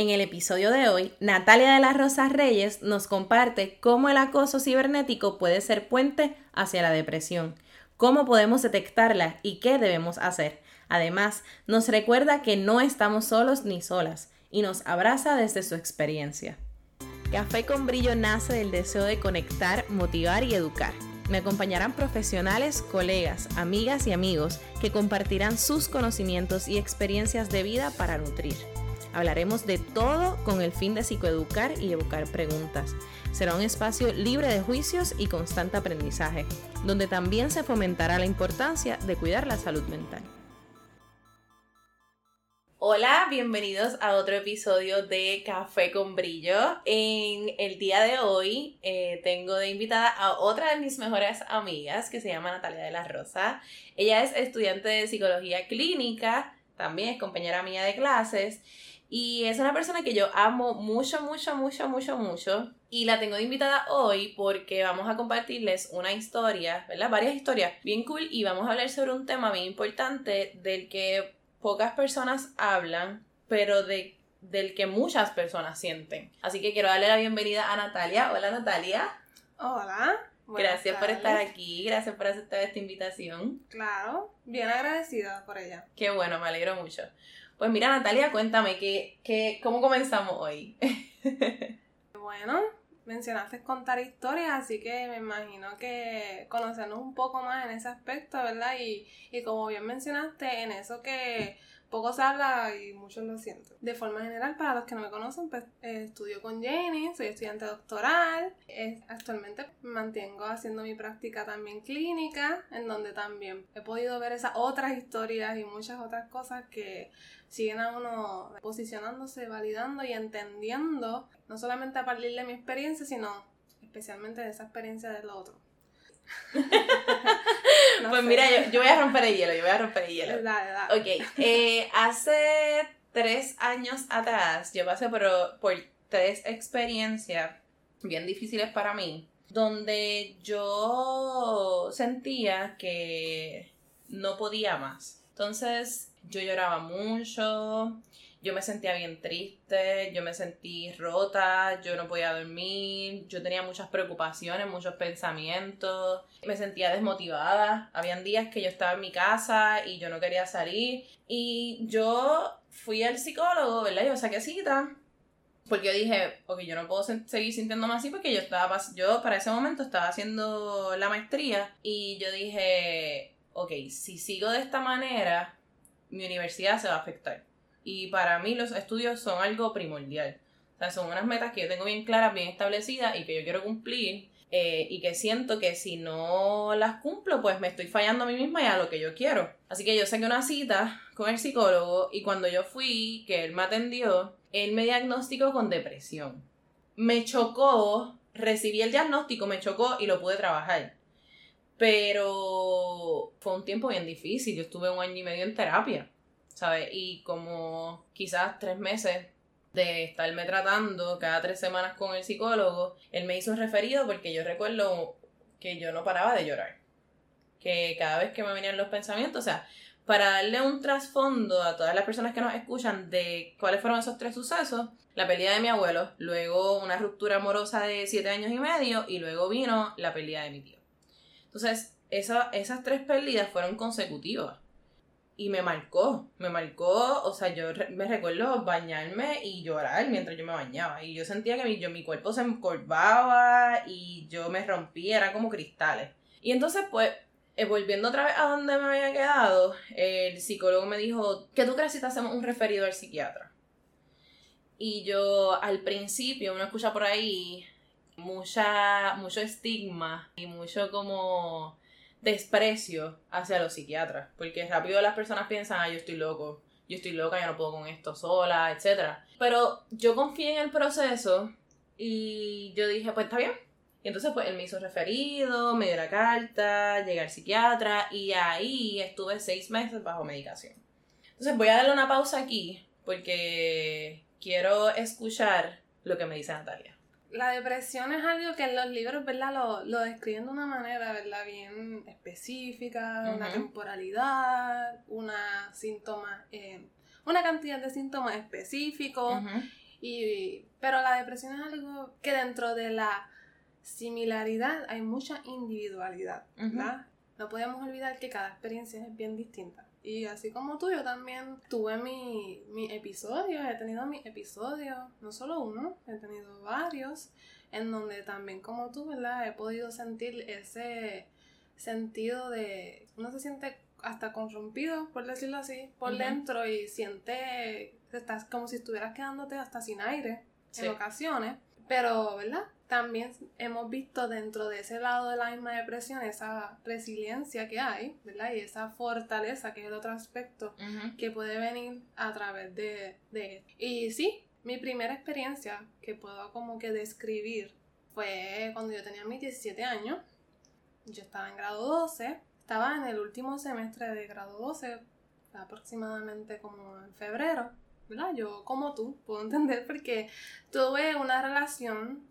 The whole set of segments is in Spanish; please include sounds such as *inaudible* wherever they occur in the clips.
En el episodio de hoy, Natalia de las Rosas Reyes nos comparte cómo el acoso cibernético puede ser puente hacia la depresión, cómo podemos detectarla y qué debemos hacer. Además, nos recuerda que no estamos solos ni solas y nos abraza desde su experiencia. Café con Brillo nace del deseo de conectar, motivar y educar. Me acompañarán profesionales, colegas, amigas y amigos que compartirán sus conocimientos y experiencias de vida para nutrir. Hablaremos de todo con el fin de psicoeducar y evocar preguntas. Será un espacio libre de juicios y constante aprendizaje, donde también se fomentará la importancia de cuidar la salud mental. Hola, bienvenidos a otro episodio de Café con Brillo. En el día de hoy eh, tengo de invitada a otra de mis mejores amigas que se llama Natalia de la Rosa. Ella es estudiante de psicología clínica, también es compañera mía de clases y es una persona que yo amo mucho, mucho, mucho, mucho, mucho. Y la tengo de invitada hoy porque vamos a compartirles una historia, ¿verdad? Varias historias bien cool y vamos a hablar sobre un tema bien importante del que pocas personas hablan, pero de, del que muchas personas sienten. Así que quiero darle la bienvenida a Natalia. Hola Natalia. Hola. Gracias por estar aquí, gracias por aceptar esta invitación. Claro, bien agradecida por ella. Qué bueno, me alegro mucho. Pues mira Natalia, cuéntame, ¿qué, qué, ¿cómo comenzamos hoy? *laughs* bueno, mencionaste contar historias, así que me imagino que conocernos un poco más en ese aspecto, ¿verdad? Y, y como bien mencionaste, en eso que poco se habla y muchos lo sienten. De forma general, para los que no me conocen, pues eh, estudio con Jenny, soy estudiante doctoral. actualmente me mantengo haciendo mi práctica también clínica, en donde también he podido ver esas otras historias y muchas otras cosas que siguen a uno posicionándose, validando y entendiendo, no solamente a partir de mi experiencia, sino especialmente de esa experiencia del otro. *laughs* pues mira, yo, voy a romper el hielo, yo voy a romper el hielo. Dale, dale. Ok, eh, hace tres años atrás yo pasé por, por tres experiencias bien difíciles para mí, donde yo sentía que no podía más. Entonces yo lloraba mucho, yo me sentía bien triste, yo me sentí rota, yo no podía dormir, yo tenía muchas preocupaciones, muchos pensamientos, me sentía desmotivada. Habían días que yo estaba en mi casa y yo no quería salir y yo fui al psicólogo, ¿verdad? Yo saqué cita porque yo dije, ok, yo no puedo seguir sintiéndome así porque yo estaba, yo para ese momento estaba haciendo la maestría y yo dije, ok, si sigo de esta manera, mi universidad se va a afectar y para mí los estudios son algo primordial. O sea, son unas metas que yo tengo bien claras, bien establecidas y que yo quiero cumplir. Eh, y que siento que si no las cumplo, pues me estoy fallando a mí misma y a lo que yo quiero. Así que yo saqué una cita con el psicólogo y cuando yo fui, que él me atendió, él me diagnosticó con depresión. Me chocó, recibí el diagnóstico, me chocó y lo pude trabajar. Pero fue un tiempo bien difícil, yo estuve un año y medio en terapia. ¿sabes? Y como quizás tres meses de estarme tratando cada tres semanas con el psicólogo, él me hizo un referido porque yo recuerdo que yo no paraba de llorar. Que cada vez que me venían los pensamientos, o sea, para darle un trasfondo a todas las personas que nos escuchan de cuáles fueron esos tres sucesos, la pelea de mi abuelo, luego una ruptura amorosa de siete años y medio y luego vino la pelea de mi tío. Entonces, esas tres pérdidas fueron consecutivas y me marcó, me marcó, o sea, yo me recuerdo bañarme y llorar mientras yo me bañaba y yo sentía que mi, yo, mi cuerpo se encorvaba y yo me rompía, era como cristales. Y entonces pues, eh, volviendo otra vez a donde me había quedado, el psicólogo me dijo, ¿qué tú crees si te hacemos un referido al psiquiatra? Y yo al principio, uno escucha por ahí mucha, mucho estigma y mucho como desprecio hacia los psiquiatras, porque rápido las personas piensan, ah, yo estoy loco, yo estoy loca, yo no puedo con esto sola, etc. Pero yo confié en el proceso y yo dije, pues está bien. Y entonces pues él me hizo referido, me dio la carta, llegué al psiquiatra y ahí estuve seis meses bajo medicación. Entonces voy a darle una pausa aquí porque quiero escuchar lo que me dice Natalia la depresión es algo que en los libros, ¿verdad? Lo, lo describen de una manera, ¿verdad? Bien específica, una temporalidad, una síntoma, eh, una cantidad de síntomas específicos. Y, pero la depresión es algo que dentro de la similaridad hay mucha individualidad, ¿verdad? No podemos olvidar que cada experiencia es bien distinta. Y así como tú, yo también tuve mi, mi episodio, he tenido mi episodio, no solo uno, he tenido varios, en donde también como tú, ¿verdad? He podido sentir ese sentido de, uno se siente hasta corrompido, por decirlo así, por dentro y siente, estás como si estuvieras quedándote hasta sin aire en ocasiones, pero, ¿verdad? También hemos visto dentro de ese lado de la misma depresión esa resiliencia que hay, ¿verdad? Y esa fortaleza, que es el otro aspecto que puede venir a través de, de... Y sí, mi primera experiencia que puedo como que describir fue cuando yo tenía mis 17 años. Yo estaba en grado 12 estaba en el último semestre de grado 12, aproximadamente como en febrero, ¿verdad? Yo, como tú, puedo *laughs* entender porque tuve una relación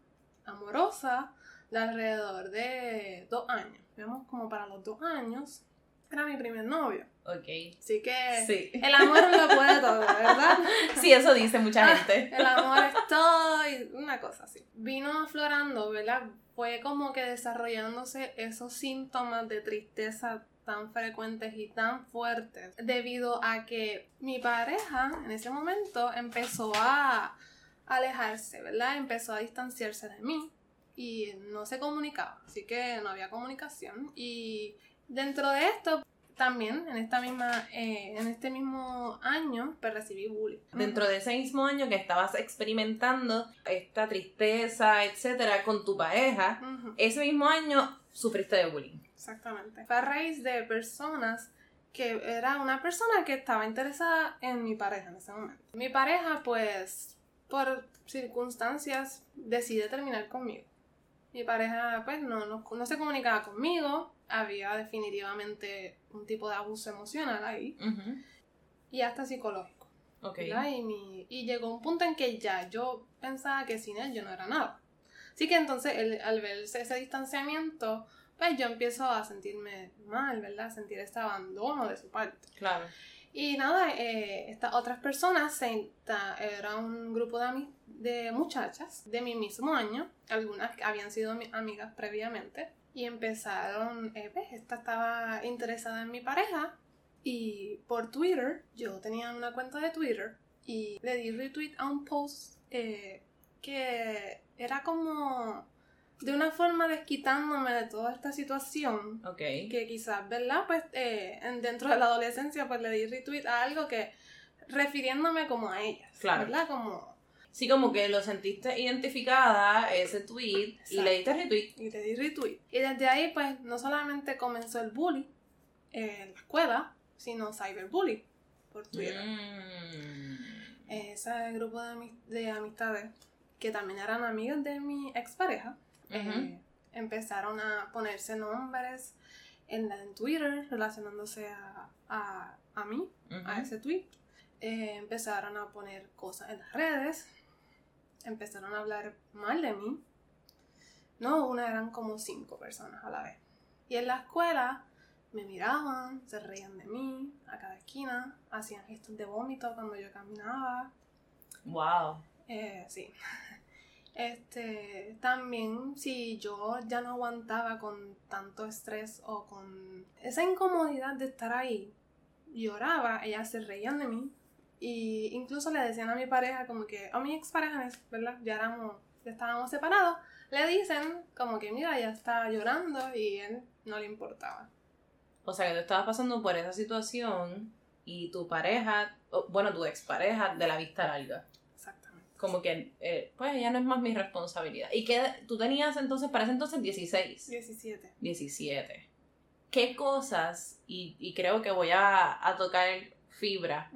amorosa de alrededor de dos años. Vemos como para los dos años. Era mi primer novio. Ok. Así que el amor lo puede todo, ¿verdad? *laughs* Sí, eso dice mucha ah, gente. el amor es todo y una cosa así. Vino aflorando, ¿verdad? fue como que desarrollándose esos síntomas de tristeza tan frecuentes y tan fuertes debido a que mi pareja en ese momento empezó a alejarse, ¿verdad? Empezó a distanciarse de mí y no se comunicaba, así que no había comunicación. Y dentro de esto también en esta misma eh, en este mismo año pues recibí bullying. Dentro de ese mismo año que estabas experimentando esta tristeza etcétera con tu pareja ese mismo año sufriste de bullying. Exactamente. Fue a raíz de personas que era una persona que estaba interesada en mi pareja en ese momento. Mi pareja pues por circunstancias decide terminar conmigo mi pareja pues no, no, no se comunicaba conmigo había definitivamente un tipo de abuso emocional ahí y hasta psicológico. Okay. Y, y, llegó un punto en que ya yo pensaba que sin él yo no era nada. Así que entonces al ver ese distanciamiento, pues yo empiezo a sentirme mal, ¿verdad? A sentir este abandono de su parte. Claro. Y nada, eh, estas otras personas, se, era un grupo de, de muchachas de mi mismo año, algunas habían sido amigas previamente, y empezaron, eh, esta estaba interesada en mi pareja. Y por Twitter, yo tenía una cuenta de Twitter y le di retweet a un post eh, que era como de una forma desquitándome de toda esta situación. Ok. Que quizás, ¿verdad? Pues eh, dentro de la adolescencia, pues le di retweet a algo que refiriéndome como a ellas. Claro. ¿Verdad? Como Sí, como que lo sentiste identificada, ese tweet, y le diste retweet. Y le di retweet. Y desde ahí, pues, no solamente comenzó el bullying en la escuela, sino cyberbullying por Twitter. Mm. Ese grupo de, de, amistades, que también eran amigas de mi expareja, eh, empezaron a ponerse nombres en, en Twitter relacionándose a, a, a mí, a ese tweet. Eh, empezaron a poner cosas en las redes empezaron a hablar mal de mí. No, una eran como cinco personas a la vez. Y en la escuela me miraban, se reían de mí a cada esquina, hacían gestos de vómito cuando yo caminaba. Wow. Eh, sí. *laughs* Este, también si yo ya no aguantaba con tanto estrés o con esa incomodidad de estar ahí, lloraba, ellas se reían de mí y incluso le decían a mi pareja como que, a mi expareja, ¿verdad? Ya éramos, ya estábamos separados, le dicen como que mira, ya está llorando y él no le importaba. O sea que tú estabas pasando por esa situación y tu pareja, bueno, tu expareja de la vista larga. Como que, eh, pues ya no es más mi responsabilidad. ¿Y qué tú tenías entonces, para ese entonces 16? 17. 17. ¿Qué cosas, y, y creo que voy a, a tocar fibra,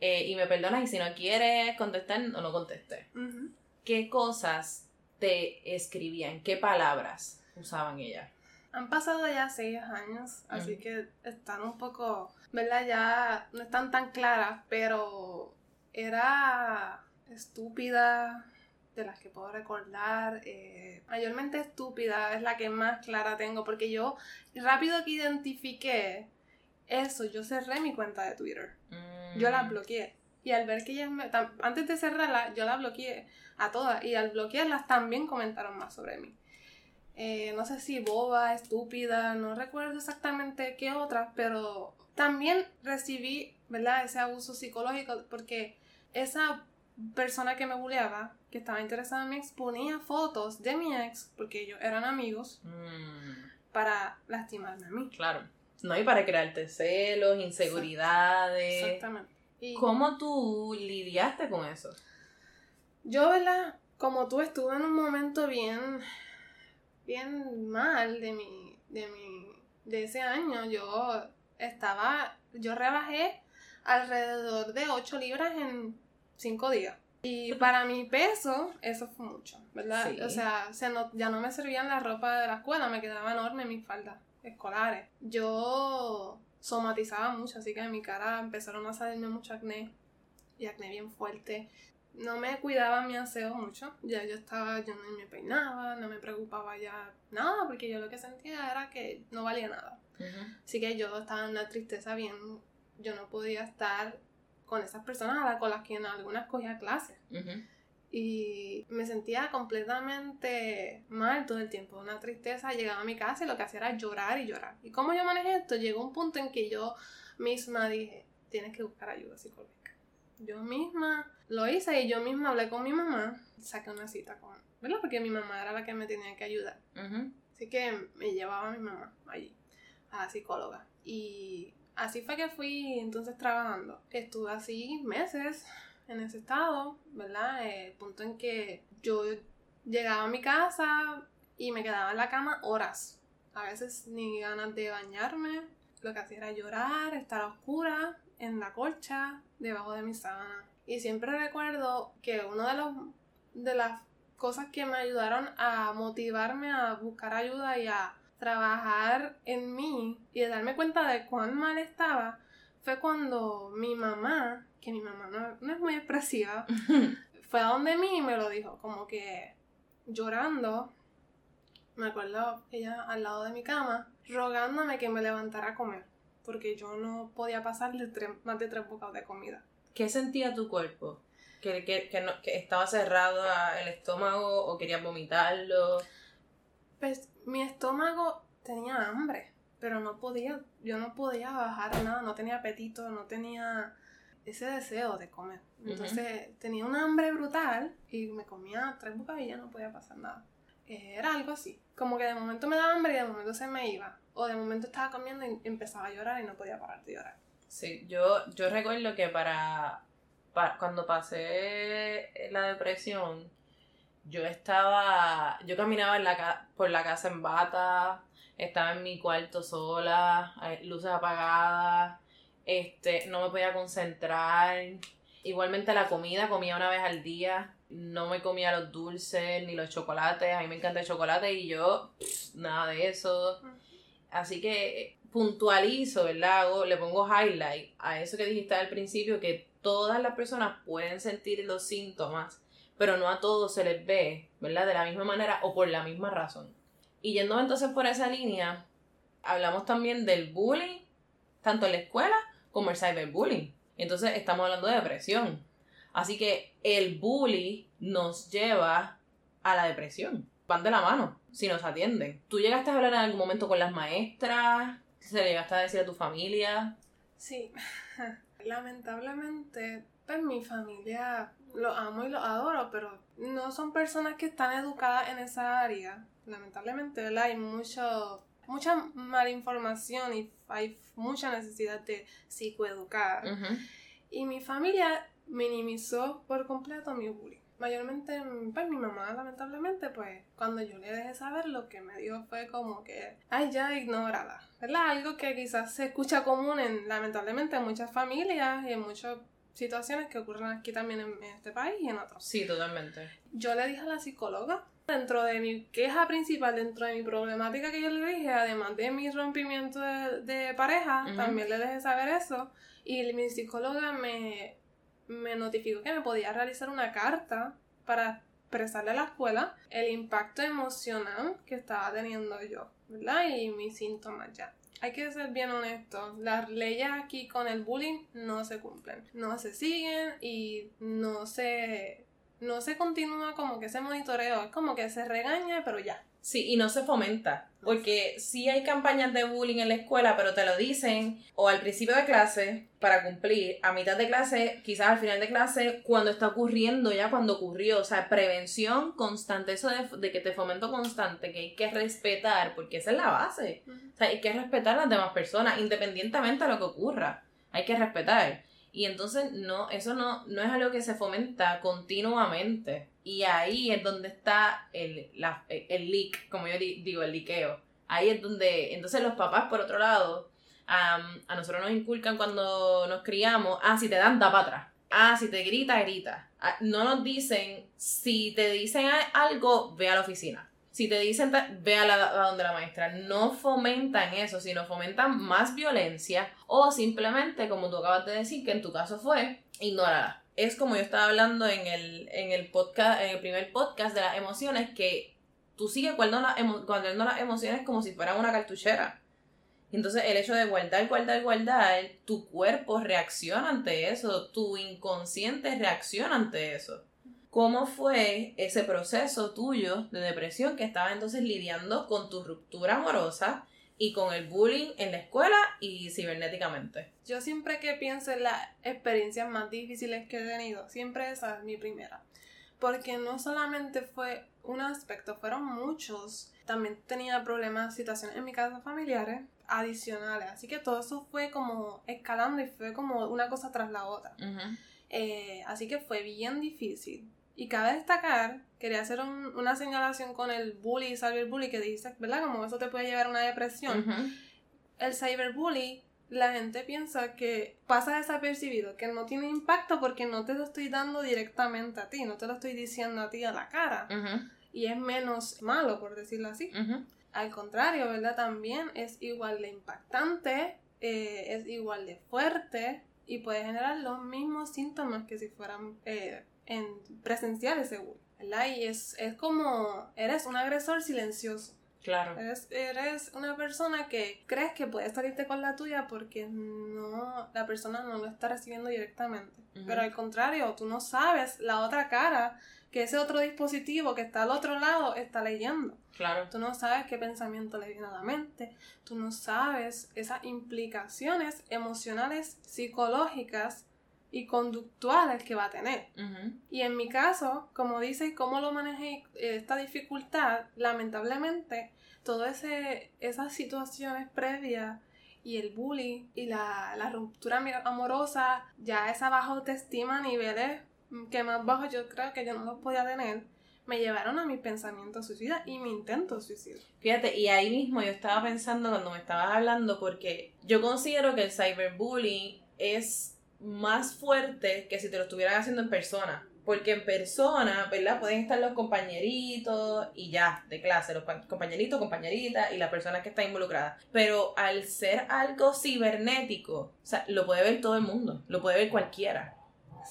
eh, y me perdonas y si no quieres contestar o no conteste. ¿Qué cosas te escribían? ¿Qué palabras usaban ellas? Han pasado ya seis años, así que están un poco, ¿verdad? Ya no están tan claras, pero era estúpida, de las que puedo recordar. Eh, mayormente estúpida es la que más clara tengo, porque yo rápido que identifiqué eso, yo cerré mi cuenta de Twitter. Yo la mm. bloqueé. Y al ver que ellas me... Antes de cerrarla, yo la bloqueé a todas. Y al bloquearlas también comentaron más sobre mí. Eh, no sé si boba, estúpida, no recuerdo exactamente qué otras, pero también recibí, ¿verdad? Ese abuso psicológico porque esa persona que me bulleaba, que estaba interesada en mí, exponía fotos de mi ex, porque ellos eran amigos, mm. para lastimarme a mí. Claro. No, hay para crearte celos, inseguridades. Exactamente. ¿Cómo tú lidiaste con eso? Yo, ¿verdad? Como tú estuve en un momento bien, bien mal de mi, de mi, de ese año, yo estaba, yo rebajé alrededor de 8 libras en 5 días. Y para mi peso, eso fue mucho, ¿verdad? O sea, ya no me servían la ropa de la escuela, me quedaba enorme mis faldas escolares. Yo somatizaba mucho, así que en mi cara empezaron a salirme mucho acné y acné bien fuerte. No me cuidaba mi aseo mucho, ya yo estaba, yo no me peinaba, no me preocupaba ya nada, porque yo lo que sentía era que no valía nada. Así que yo estaba en una tristeza bien, yo no podía estar con esas personas con las que en algunas cogía clases y me sentía completamente mal todo el tiempo, una tristeza. Llegaba a mi casa y lo que hacía era llorar y llorar. ¿Y cómo yo manejé esto? Llegó un punto en que yo misma dije, tienes que buscar ayuda psicológica. Yo misma lo hice y yo misma hablé con mi mamá, saqué una cita con, ¿verdad? Porque mi mamá era la que me tenía que ayudar. Así que me llevaba a mi mamá allí, a la psicóloga. Y así fue que fui entonces trabajando. Estuve así meses en ese estado, ¿verdad? El punto en que yo llegaba a mi casa y me quedaba en la cama horas. A veces ni ganas de bañarme. Lo que hacía era llorar, estar a oscura, en la colcha, debajo de mi sábana. Y siempre recuerdo que una de, de las cosas que me ayudaron a motivarme a buscar ayuda y a trabajar en mí y a darme cuenta de cuán mal estaba fue cuando mi mamá que mi mamá no, es muy expresiva, *laughs* fue a donde mí y me lo dijo, como que llorando, me acuerdo ella al lado de mi cama, rogándome que me levantara a comer, porque yo no podía pasarle más de tres bocados de comida. ¿Qué sentía tu cuerpo? ¿Que, que, que, no, que estaba cerrado el estómago o querías vomitarlo? Pues mi estómago tenía hambre, pero no podía, yo no podía bajar nada, no tenía apetito, no tenía ese deseo de comer. Entonces tenía un hambre brutal y me comía tres bocadillas, no podía pasar nada. Era algo así. Como que de momento me daba hambre y de momento se me iba. O de momento estaba comiendo y empezaba a llorar y no podía parar de llorar. Sí, yo, yo recuerdo que para, cuando pasé la depresión, yo estaba, yo caminaba en la, por la casa en bata, estaba en mi cuarto sola, luces apagadas, este, no me podía concentrar. Igualmente la comida, comía una vez al día, no me comía los dulces ni los chocolates, a mí me encanta el chocolate y yo, nada de eso. Así que puntualizo, ¿verdad? le pongo highlight a eso que dijiste al principio, que todas las personas pueden sentir los síntomas, pero no a todos se les ve, ¿verdad? De la misma manera o por la misma razón. Y yendo entonces por esa línea, hablamos también del bullying, tanto en la escuela como el cyberbullying. Entonces estamos hablando de depresión. Así que el bully nos lleva a la depresión. Van de la mano si nos atienden. ¿Tú llegaste a hablar en algún momento con las maestras? ¿Se le llegaste a decir a tu familia? Sí. *laughs* Lamentablemente, pues mi familia lo amo y lo adoro, pero no son personas que están educadas en esa área. Lamentablemente, Hay mucho mucha malinformación y hay mucha necesidad de psicoeducar. Y mi familia minimizó por completo mi bullying. Mayormente, pues mi mamá, lamentablemente, pues cuando yo le dejé saber, lo que me dio fue como que, ay, ya ignorada, ¿verdad? Algo que quizás se escucha común en, lamentablemente, en muchas familias y en muchas situaciones que ocurren aquí también en, en este país y en otros. Sí, totalmente. Yo le dije a la psicóloga Dentro de mi queja principal, dentro de mi problemática que yo le dije, además de mi rompimiento de, pareja, también le dejé saber eso. Y mi psicóloga me, me notificó que me podía realizar una carta para expresarle a la escuela el impacto emocional que estaba teniendo yo, ¿verdad? Y mis síntomas ya. Hay que ser bien honestos. Las leyes aquí con el bullying no se cumplen. No se siguen y no se, no se continúa como que ese monitoreo. Es como que se regaña, pero ya. Sí, y no se fomenta. Porque sí hay campañas de bullying en la escuela, pero te lo dicen o al principio de clase para cumplir, a mitad de clase, quizás al final de clase, cuando está ocurriendo, ya cuando ocurrió. O sea, prevención constante, eso de, que te fomento constante, que hay que respetar, porque esa es la base. O sea, hay que respetar a las demás personas, independientemente de lo que ocurra. Hay que respetar. Y entonces no, eso no, no es algo que se fomenta continuamente. Y ahí es donde está el, la, el leak, como yo digo, el liqueo. Ahí es donde, entonces los papás, por otro lado, a nosotros nos inculcan cuando nos criamos, ah, si te dan, da para atrás. Ah, si te grita, grita. Ah, no nos dicen, si te dicen algo, ve a la oficina si te dicen, ve a, la, donde la maestra, no fomentan eso, sino fomentan más violencia o simplemente, como tú acabas de decir, que en tu caso fue, ignórala. Es como yo estaba hablando en el, en el podcast, en el primer podcast de las emociones, que tú sigues guardando, guardando las emociones como si fueran una cartuchera. Entonces el hecho de guardar, guardar, guardar, tu cuerpo reacciona ante eso, tu inconsciente reacciona ante eso. ¿Cómo fue ese proceso tuyo de depresión que estabas entonces lidiando con tu ruptura amorosa y con el bullying en la escuela y cibernéticamente? Yo siempre que pienso en las experiencias más difíciles que he tenido, siempre esa es mi primera. Porque no solamente fue un aspecto, fueron muchos. También tenía problemas, situaciones en mi casa familiares adicionales. Así que todo eso fue como escalando y fue como una cosa tras la otra. Eh, así que fue bien difícil. Y cabe destacar, quería hacer una señalación con el bully y cyberbully que dice, ¿verdad? Como eso te puede llevar a una depresión. El cyberbully, la gente piensa que pasa desapercibido, que no tiene impacto porque no te lo estoy dando directamente a ti, no te lo estoy diciendo a ti a la cara. Y es menos malo, por decirlo así. Al contrario, ¿verdad? También es igual de impactante, eh, es igual de fuerte y puede generar los mismos síntomas que si fueran eh, en presenciales seguro, ¿verdad? Y es, es como, eres un agresor silencioso. Claro. Eres, eres, una persona que crees que puedes salirte con la tuya porque no, la persona no lo está recibiendo directamente. Pero al contrario, tú no sabes la otra cara que ese otro dispositivo que está al otro lado está leyendo. Claro. Tú no sabes qué pensamiento le viene a la mente. Tú no sabes esas implicaciones emocionales, psicológicas y conductuales que va a tener. Y en mi caso, como dices, cómo lo manejé esta dificultad, lamentablemente, todas esas situaciones previas y el bullying y la, la ruptura amorosa, ya esa baja autoestima a niveles que más bajos yo creo que yo no los podía tener, me llevaron a mi pensamiento suicida y mi intento suicida. Fíjate, y ahí mismo yo estaba pensando cuando me estabas hablando, porque yo considero que el cyberbullying es más fuerte que si te lo estuvieran haciendo en persona. Porque en persona, ¿verdad? Pueden estar los compañeritos y ya, de clase, los compañeritos, compañeritas y la persona que está involucrada. Pero al ser algo cibernético, o sea, lo puede ver todo el mundo, lo puede ver cualquiera.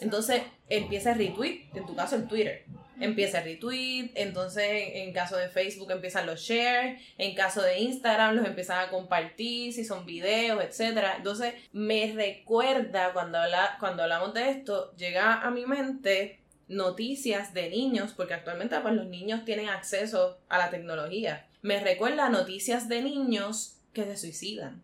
Entonces empieza a retweet, en tu caso en Twitter empieza a retweet, entonces en caso de Facebook empiezan los shares, en caso de Instagram los empiezan a compartir, si son videos, etc. Entonces me recuerda cuando, habla, cuando hablamos de esto, llega a mi mente noticias de niños, porque actualmente pues, los niños tienen acceso a la tecnología. Me recuerda noticias de niños que se suicidan.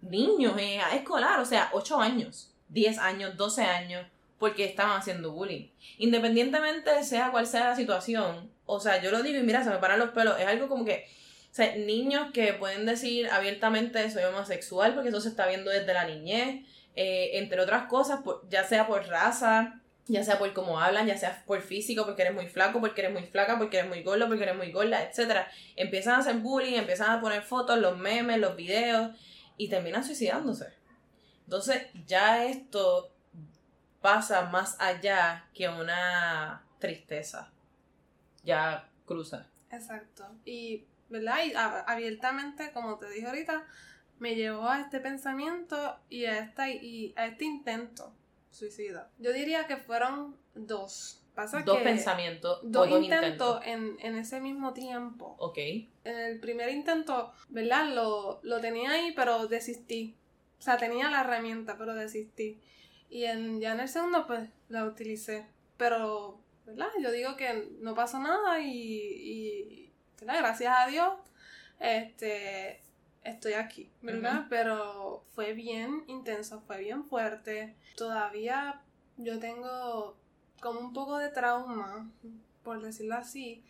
Niños en escolar, o sea, 8 años, 10 años, 12 años porque estaban haciendo bullying. Independientemente sea cual sea la situación, o sea, yo lo digo y mira, se me paran los pelos, es algo como que, o sea, niños que pueden decir abiertamente soy homosexual porque eso se está viendo desde la niñez, eh, entre otras cosas, ya sea por raza, ya sea por cómo hablan, ya sea por físico, porque eres muy flaco, porque eres muy flaca, porque eres muy gordo, porque eres muy gorda, etc. Empiezan a hacer bullying, empiezan a poner fotos, los memes, los videos y terminan suicidándose. Entonces, ya esto pasa más allá que una tristeza. Ya cruza. Exacto. Y, ¿verdad? Y abiertamente, como te dije ahorita, me llevó a este pensamiento y a, esta, y a este intento suicida. Yo diría que fueron dos. Pasa dos que pensamientos dos o dos intentos en, en ese mismo tiempo. Ok. En el primer intento, ¿verdad? Lo, lo tenía ahí, pero desistí. O sea, tenía la herramienta, pero desistí. Y en, ya en el segundo, pues, la utilicé. Pero, ¿verdad? Yo digo que no pasó nada y, y ¿verdad? gracias a Dios, este, estoy aquí, ¿verdad? Pero fue bien intenso, fue bien fuerte. Todavía yo tengo como un poco de trauma, por decirlo así,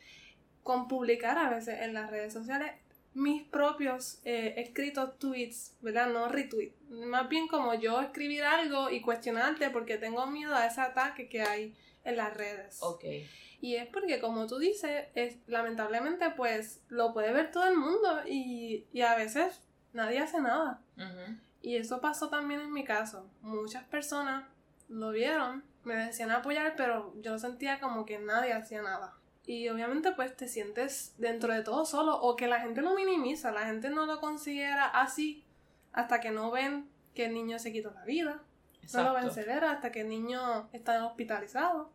con publicar a veces en las redes sociales mis propios eh, escritos tweets, ¿verdad? No retweets. Más bien como yo escribir algo y cuestionarte porque tengo miedo a ese ataque que hay en las redes. Ok. Y es porque, como tú dices, es, lamentablemente, pues lo puede ver todo el mundo y, y a veces nadie hace nada. Y eso pasó también en mi caso. Muchas personas lo vieron, me decían apoyar, pero yo sentía como que nadie hacía nada. Y obviamente pues te sientes dentro de todo solo o que la gente lo minimiza, la gente no lo considera así hasta que no ven que el niño se quitó la vida. No lo ven severa hasta que el niño está hospitalizado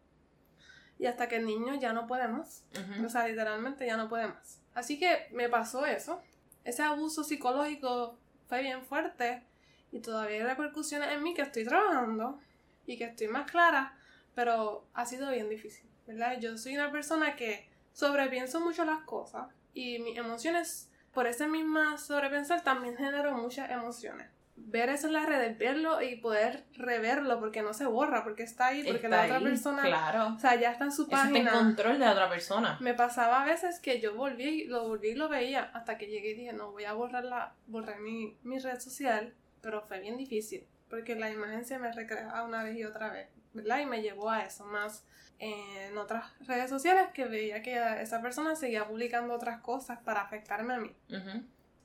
y hasta que el niño ya no puede más. O sea, literalmente ya no puede más. Así que me pasó eso. Ese abuso psicológico fue bien fuerte y todavía hay repercusiones en mí que estoy trabajando y que estoy más clara, pero ha sido bien difícil, ¿verdad? Yo soy una persona que sobrepienso mucho las cosas y mis emociones, por esa misma sobrepensar, también genero muchas emociones. Ver eso en las redes, verlo y poder reverlo porque no se borra, porque está ahí, porque Está la otra ahí, persona, Claro. o sea, ya está en su Eso está en página. control de la otra persona. Me pasaba a veces que yo volví, y lo volví y lo veía hasta que llegué y dije, no, voy a borrar, la, borrar mi, mi red social, pero fue bien difícil, porque la imagen se me recreaba una vez y otra vez, ¿verdad? Y me llevó a eso, más en otras redes sociales que veía que esa persona seguía publicando otras cosas para afectarme a mí.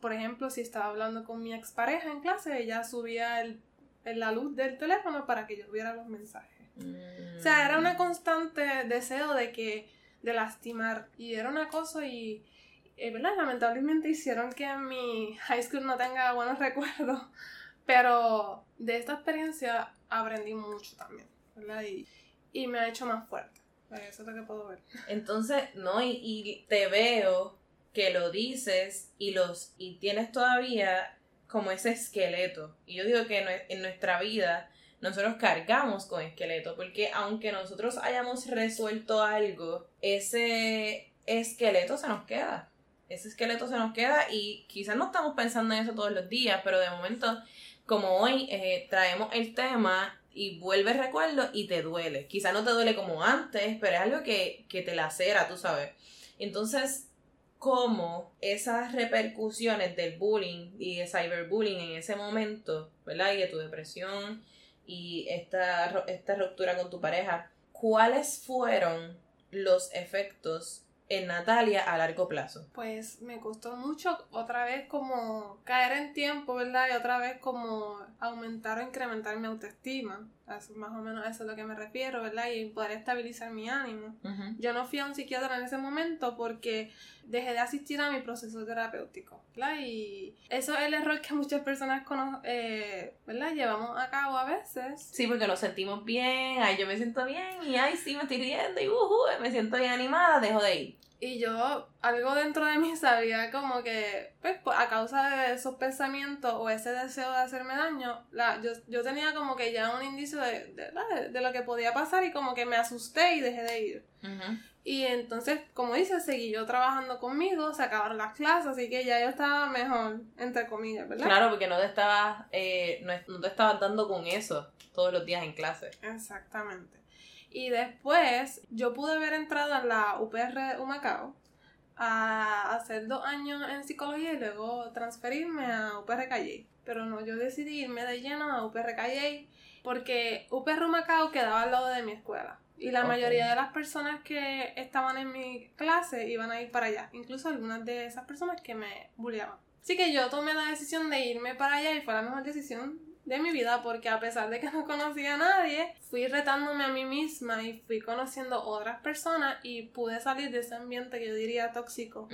Por ejemplo, si estaba hablando con mi expareja en clase, ella subía el, la luz del teléfono para que yo viera los mensajes. Mm. O sea, era una constante deseo de que, de lastimar. Y era un acoso y, eh, ¿verdad? Lamentablemente hicieron que mi high school no tenga buenos *laughs* recuerdos. Pero de esta experiencia aprendí mucho también, ¿verdad? Y, y me ha hecho más fuerte. Eso es lo que puedo ver. *laughs* Entonces, no, y, y te veo que lo dices y los y tienes todavía como ese esqueleto. Y yo digo que en nuestra vida nosotros cargamos con esqueleto, porque aunque nosotros hayamos resuelto algo, ese esqueleto se nos queda. Ese esqueleto se nos queda y quizás no estamos pensando en eso todos los días, pero de momento, como hoy eh, traemos el tema y vuelve el recuerdo y te duele. Quizás no te duele como antes, pero es algo que, que te lacera, tú sabes. Entonces, cómo esas repercusiones del bullying y de cyberbullying en ese momento, ¿verdad? Y de tu depresión y esta, esta ruptura con tu pareja, ¿cuáles fueron los efectos en Natalia a largo plazo? Pues me costó mucho otra vez como caer en tiempo, ¿verdad? Y otra vez como aumentar o incrementar mi autoestima. Eso, más o menos eso es a lo que me refiero, ¿verdad? Y poder estabilizar mi ánimo. Yo no fui a un psiquiatra en ese momento porque dejé de asistir a mi proceso terapéutico, ¿verdad? Y eso es el error que muchas personas eh, ¿verdad? llevamos a cabo a veces. Sí, porque nos sentimos bien, ay, yo me siento bien, y ay, sí, me estoy riendo, y ujú, me siento bien animada, dejo de ir. Y yo, algo dentro de mí *laughs* sabía como que, pues, po- a causa de esos pensamientos o ese deseo de hacerme daño, la, yo, yo tenía como que ya un indicio de, de, de- de lo que podía pasar y como que me asusté y dejé de ir. Y entonces, como dices, seguí yo trabajando conmigo, se acabaron las clases, así que ya yo estaba mejor, entre comillas, ¿verdad? Claro, porque no te estabas, eh, no, no te estabas dando con eso todos los días en clase. Exactamente. Y después yo pude haber entrado en la UPR Humacao a hacer dos años en psicología y luego transferirme a UPR Calle. Pero no, yo decidí irme de lleno a UPR Calle porque UPR Humacao quedaba al lado de mi escuela. Y la mayoría de las personas que estaban en mi clase iban a ir para allá. Incluso algunas de esas personas que me bulleaban. Así que yo tomé la decisión de irme para allá y fue la mejor decisión de mi vida porque a pesar de que no conocía a nadie, fui retándome a mí misma y fui conociendo otras personas y pude salir de ese ambiente que yo diría tóxico.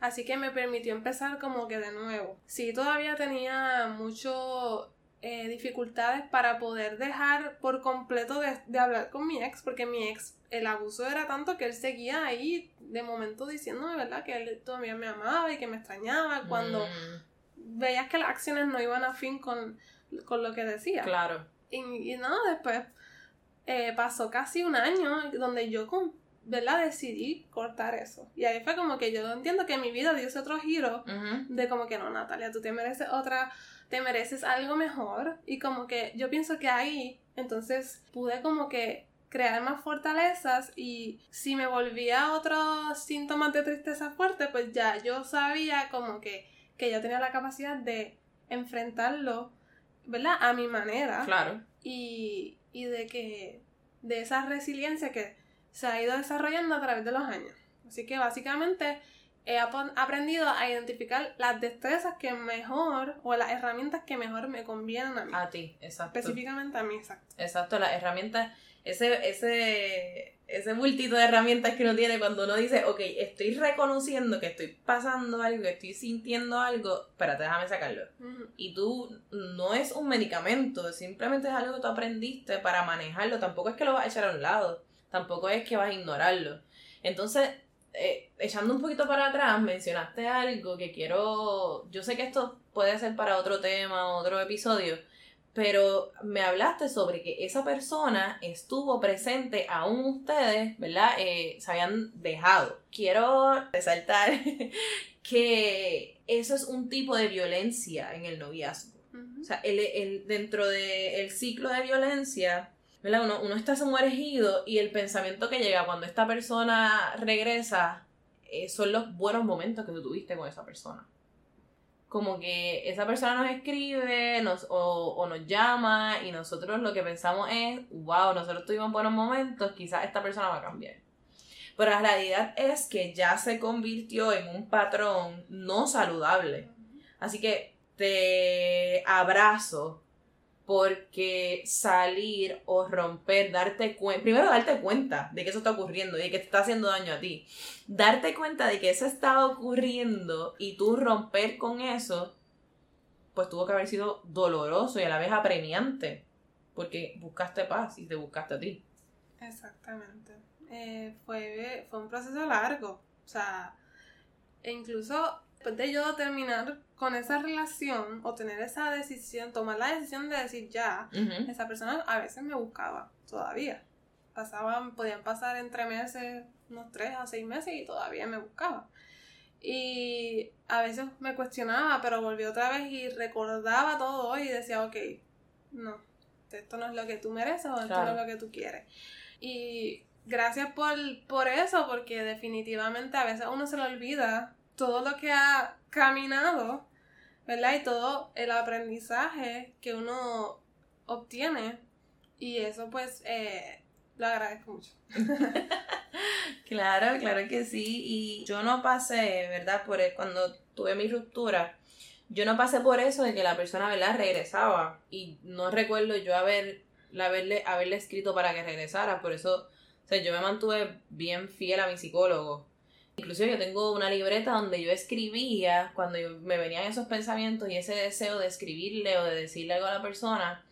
Así que me permitió empezar como que de nuevo. Sí, todavía tenía mucho eh, dificultades para poder dejar por completo de, de, hablar con mi ex, porque mi ex, el abuso era tanto que él seguía ahí de momento diciéndome, ¿verdad? Que él todavía me amaba y que me extrañaba cuando Mm, veías que las acciones no iban a fin con, con lo que decía. claro. Y, y no, después eh, pasó casi un año donde yo, con, ¿verdad? Decidí cortar eso. Y ahí fue como que yo entiendo que mi vida dio ese otro giro de como que no, Natalia, tú te mereces otra, te mereces algo mejor. Y como que yo pienso que ahí, entonces pude como que crear más fortalezas y si me volvía otros síntomas de tristeza fuerte, pues ya yo sabía como que, que yo tenía la capacidad de enfrentarlo, ¿verdad? A mi manera Claro. y, y de que de esa resiliencia que se ha ido desarrollando a través de los años. Así que básicamente he apo- aprendido a identificar las destrezas que mejor o las herramientas que mejor me convienen a mí. A ti, exacto. Específicamente a mí, exacto. Exacto, las herramientas, ese, ese, ese bultito de herramientas que uno tiene cuando uno dice, ok, estoy reconociendo que estoy pasando algo, que estoy sintiendo algo, espérate, déjame sacarlo. Y tú no es un medicamento, simplemente es algo que tú aprendiste para manejarlo, tampoco es que lo vas a echar a un lado, tampoco es que vas a ignorarlo. Entonces, eh, echando un poquito para atrás, mencionaste algo que quiero, yo sé que esto puede ser para otro tema, otro episodio, pero me hablaste sobre que esa persona estuvo presente, aún ustedes, ¿verdad? Eh, se habían dejado. Quiero resaltar *laughs* que eso es un tipo de violencia en el noviazgo. O sea, el, el- dentro del ciclo de violencia, ¿verdad? Uno, uno está sumergido y el pensamiento que llega cuando esta persona regresa eh, son los buenos momentos que tú tuviste con esa persona. Como que esa persona nos escribe nos, o, o nos llama y nosotros lo que pensamos es, wow, nosotros tuvimos buenos momentos, quizás esta persona va a cambiar. Pero la realidad es que ya se convirtió en un patrón no saludable. Así que te abrazo porque salir o romper, darte cuenta, primero darte cuenta de que eso está ocurriendo y de que te está haciendo daño a ti. Darte cuenta de que eso está ocurriendo y tú romper con eso, pues tuvo que haber sido doloroso y a la vez apremiante, porque buscaste paz y te buscaste a ti. Exactamente. Eh, fue, fue un proceso largo. O sea, e incluso después de yo terminar con esa relación o tener esa decisión, tomar la decisión de decir ya, esa persona a veces me buscaba todavía. Pasaban, podían pasar entre meses, unos tres a seis meses y todavía me buscaba. Y a veces me cuestionaba, pero volví otra vez y recordaba todo y decía, ok, no, esto no es lo que tú mereces o esto Claro. no es lo que tú quieres. Y gracias por, por eso, porque definitivamente a veces uno se le olvida todo lo que ha caminado, ¿verdad? Y todo el aprendizaje que uno obtiene. Y eso pues eh, lo agradezco mucho. *laughs* Claro, claro que sí. Y yo no pasé, ¿verdad? Por el- cuando tuve mi ruptura, yo no pasé por eso de que la persona, ¿verdad? Regresaba. Y no recuerdo yo haber, haberle, haberle escrito para que regresara. Por eso, o sea, yo me mantuve bien fiel a mi psicólogo. Inclusive yo tengo una libreta donde yo escribía cuando me venían esos pensamientos y ese deseo de escribirle o de decirle algo a la persona.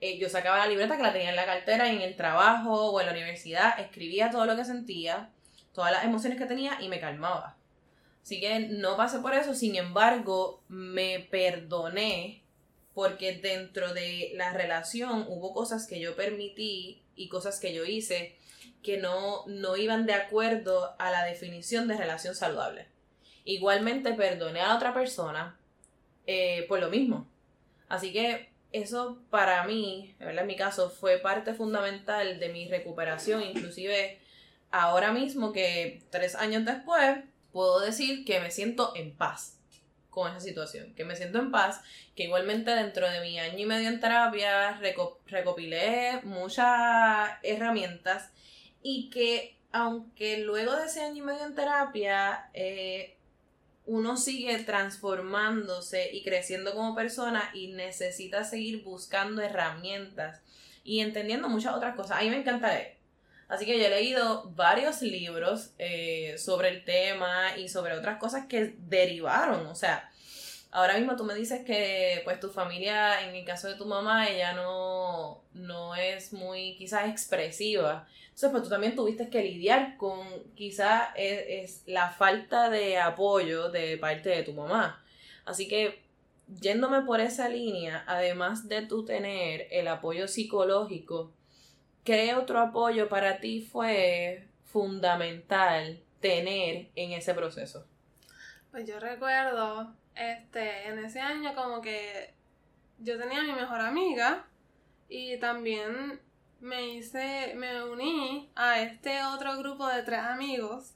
eh, yo sacaba la libreta que la tenía en la cartera y en el trabajo o en la universidad, escribía todo lo que sentía, todas las emociones que tenía y me calmaba. Así que no pasé por eso, sin embargo, me perdoné porque dentro de la relación hubo cosas que yo permití y cosas que yo hice que no, no iban de acuerdo a la definición de relación saludable. Igualmente perdoné a otra persona eh, por lo mismo. Así que eso para mí, en mi caso, fue parte fundamental de mi recuperación, inclusive ahora mismo que tres años después, puedo decir que me siento en paz con esa situación, que me siento en paz, que igualmente dentro de mi año y medio en terapia reco- recopilé muchas herramientas y que aunque luego de ese año y medio en terapia eh, uno sigue transformándose y creciendo como persona y necesita seguir buscando herramientas y entendiendo muchas otras cosas. A mí me encanta. Así que yo he leído varios libros eh, sobre el tema y sobre otras cosas que derivaron. O sea, ahora mismo tú me dices que pues tu familia, en el caso de tu mamá, ella no, no es muy quizás expresiva. Entonces pues tú también tuviste que lidiar con quizás es, la falta de apoyo de parte de tu mamá. Así que yéndome por esa línea, además de tú tener el apoyo psicológico, ¿qué otro apoyo para ti fue fundamental tener en ese proceso? Pues yo recuerdo este, en ese año como que yo tenía a mi mejor amiga y también me hice, me uní a este otro grupo de tres amigos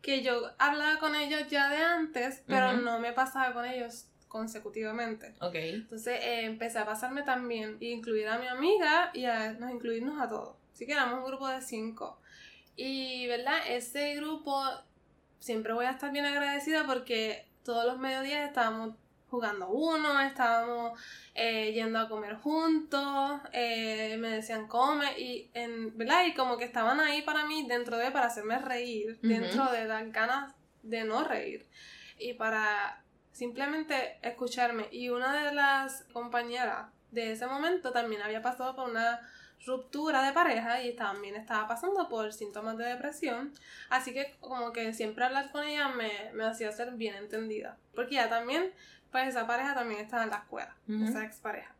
que yo hablaba con ellos ya de antes, pero no me pasaba con ellos consecutivamente. Ok. Entonces eh, empecé a pasarme también, e incluir a mi amiga y a nos incluirnos a todos. Así que éramos un grupo de cinco. Y, ¿verdad? Ese grupo siempre voy a estar bien agradecida porque todos los mediodías estábamos jugando uno, estábamos eh, yendo a comer juntos, eh, me decían come y en, ¿verdad? Y como que estaban ahí para mí dentro de para hacerme reír, dentro de dar ganas de no reír y para simplemente escucharme. Y una de las compañeras de ese momento también había pasado por una ruptura de pareja y también estaba pasando por síntomas de depresión. Así que como que siempre hablar con ella me, me hacía ser bien entendida. Porque ya también, pues esa pareja también estaba en la escuela, esa expareja.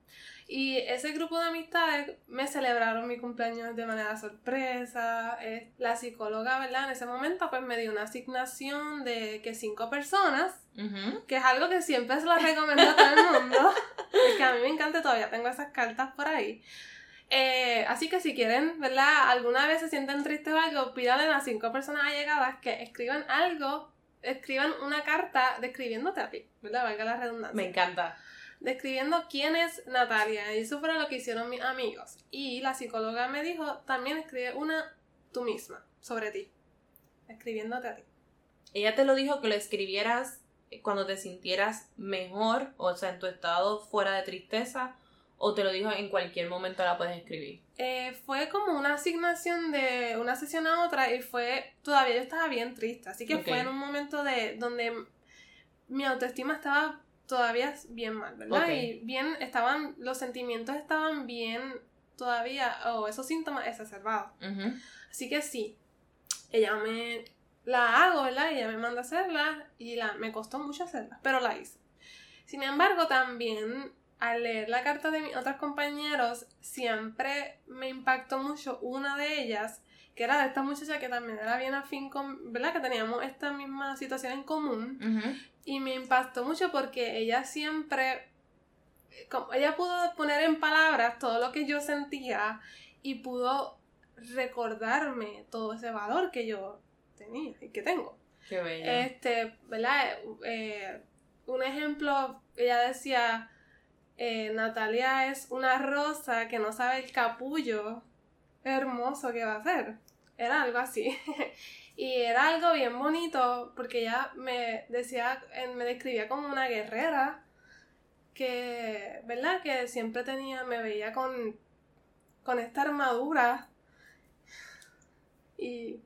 Y ese grupo de amistades me celebraron mi cumpleaños de manera sorpresa. la psicóloga, ¿verdad? En ese momento pues me dio una asignación de que cinco personas, que es algo que siempre se lo recomiendo a todo el mundo. *laughs* es que a mí me encanta, todavía tengo esas cartas por ahí. Eh, así que si quieren, ¿verdad? Alguna vez se sienten tristes o algo, pídanle a las cinco personas allegadas que escriban algo, escriban una carta describiéndote a ti, ¿verdad? Valga la redundancia. Me encanta. Describiendo quién es Natalia. Y eso fue lo que hicieron mis amigos. Y la psicóloga me dijo, también escribe una tú misma, sobre ti. Escribiéndote a ti. Ella te lo dijo que lo escribieras cuando te sintieras mejor, o sea, en tu estado fuera de tristeza, ¿O te lo dijo en cualquier momento la puedes escribir? Eh, fue como una asignación de una sesión a otra y fue, todavía yo estaba bien triste, así que fue en un momento de donde mi autoestima estaba todavía bien mal, ¿verdad? Y bien, estaban, los sentimientos estaban bien todavía, o esos síntomas exacerbados. Así que sí, ella me la hago, ¿verdad? Ella me manda a hacerla y la, me costó mucho hacerla, pero la hice. Sin embargo, también al leer la carta de mis otros compañeros, siempre me impactó mucho una de ellas, que era de esta muchacha que también era bien afín con, ¿verdad? Que teníamos esta misma situación en común. Y me impactó mucho porque ella siempre, como, ella pudo poner en palabras todo lo que yo sentía y pudo recordarme todo ese valor que yo tenía y que tengo. Qué bello. Este, ¿verdad? Eh, un ejemplo, ella decía, eh, Natalia es una rosa que no sabe el capullo hermoso que va a ser. Era algo así. *laughs* y era algo bien bonito porque ella me decía, me describía como una guerrera que, ¿verdad? Que siempre tenía, me veía con, con esta armadura. Y...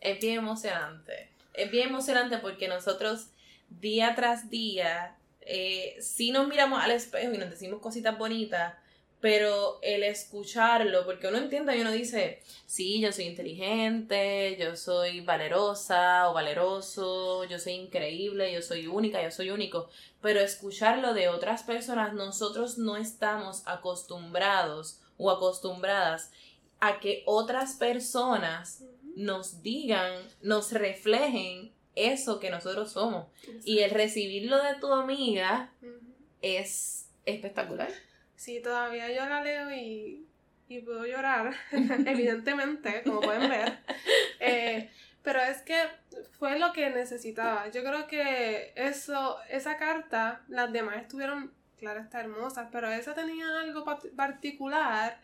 Es bien emocionante. Es bien emocionante porque nosotros día tras día eh, sí nos miramos al espejo y nos decimos cositas bonitas, pero el escucharlo, porque uno entiende y uno dice, sí, yo soy inteligente, yo soy valerosa o valeroso, yo soy increíble, yo soy única, yo soy único, pero escucharlo de otras personas, nosotros no estamos acostumbrados o acostumbradas a que otras personas nos digan, nos reflejen eso que nosotros somos. Y el recibirlo de tu amiga es espectacular. Sí, todavía yo la leo y, y puedo llorar, *laughs* evidentemente, como pueden ver. *laughs* Eh, pero es que fue lo que necesitaba. Yo creo que eso, esa carta, las demás estuvieron, claro, está hermosas, pero esa tenía algo particular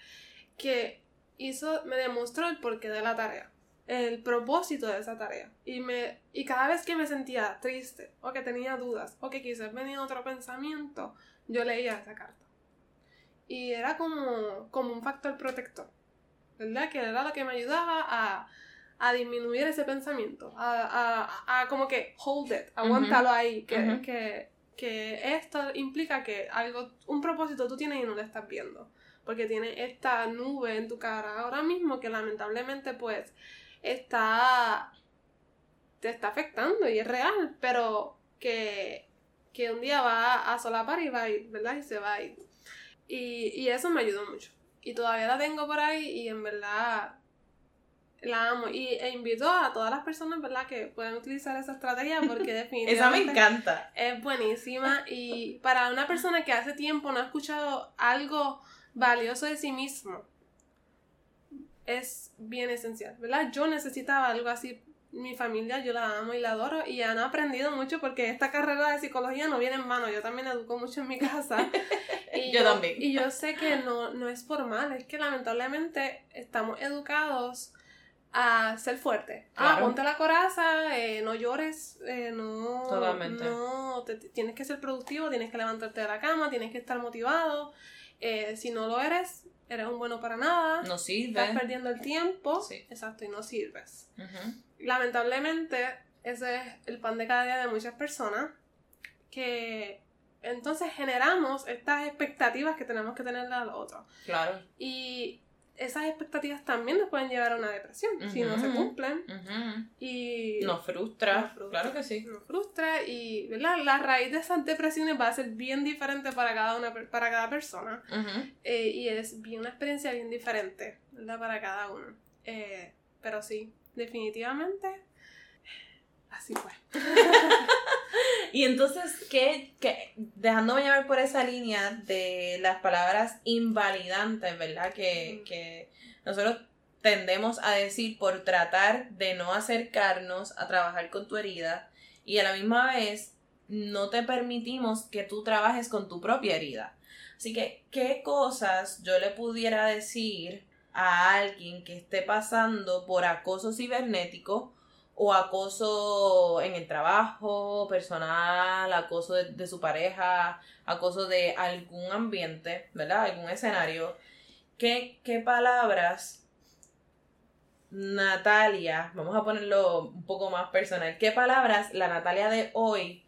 que hizo, me demostró el porqué de la tarea el propósito de esa tarea. Y, me, y cada vez que me sentía triste o que tenía dudas o que quizás venía otro pensamiento, yo leía esa carta. Y era como, como un factor protector, ¿verdad? Que era lo que me ayudaba a, a disminuir ese pensamiento, a, a, a, como que hold it, aguántalo ahí, que, que, que esto implica que algo, un propósito tú tienes y no lo estás viendo. Porque tienes esta nube en tu cara ahora mismo que lamentablemente pues está te está afectando y es real, pero que, que un día va a solapar y va a ir, ¿verdad? Y se va a ir. Y, y eso me ayudó mucho. Y todavía la tengo por ahí y en verdad la amo. Y e invito a todas las personas, ¿verdad?, que puedan utilizar esa estrategia porque *laughs* definitivamente... esa me encanta. Es buenísima y para una persona que hace tiempo no ha escuchado algo valioso de sí mismo, es bien esencial, ¿verdad? Yo necesitaba algo así. Mi familia, yo la amo y la adoro y han aprendido mucho porque esta carrera de psicología no viene en mano. Yo también educo mucho en mi casa. *laughs* Y yo, también. Y yo sé que no, no es por mal, es que lamentablemente estamos educados a ser fuerte. Ah, ponte la coraza, eh, no llores, eh, no... Totalmente. No, tienes que ser productivo, tienes que levantarte de la cama, tienes que estar motivado. Eh, si no lo eres, eres un bueno para nada. No sirves. Estás perdiendo el tiempo. Sí. Exacto, y no sirves. Lamentablemente, ese es el pan de cada día de muchas personas que entonces generamos estas expectativas que tenemos que tener al otro. Claro. Y esas expectativas también nos pueden llevar a una depresión si no se cumplen. Y nos frustra, claro que sí. Nos frustra y ¿verdad? la raíz de esas depresiones va a ser bien diferente para cada, una, para cada persona. Eh, y es bien una experiencia bien diferente ¿verdad? para cada uno. Eh, pero sí, definitivamente así fue. *laughs* y entonces, ¿qué, qué, dejándome llevar por esa línea de las palabras invalidantes, ¿verdad? Que, que nosotros tendemos a decir por tratar de no acercarnos a trabajar con tu herida y a la misma vez no te permitimos que tú trabajes con tu propia herida. Así que, ¿qué cosas yo le pudiera decir a alguien que esté pasando por acoso cibernético o acoso en el trabajo personal, acoso de, su pareja, acoso de algún ambiente, ¿verdad? Algún escenario. ¿Qué, qué palabras Natalia, vamos a ponerlo un poco más personal, qué palabras la Natalia de hoy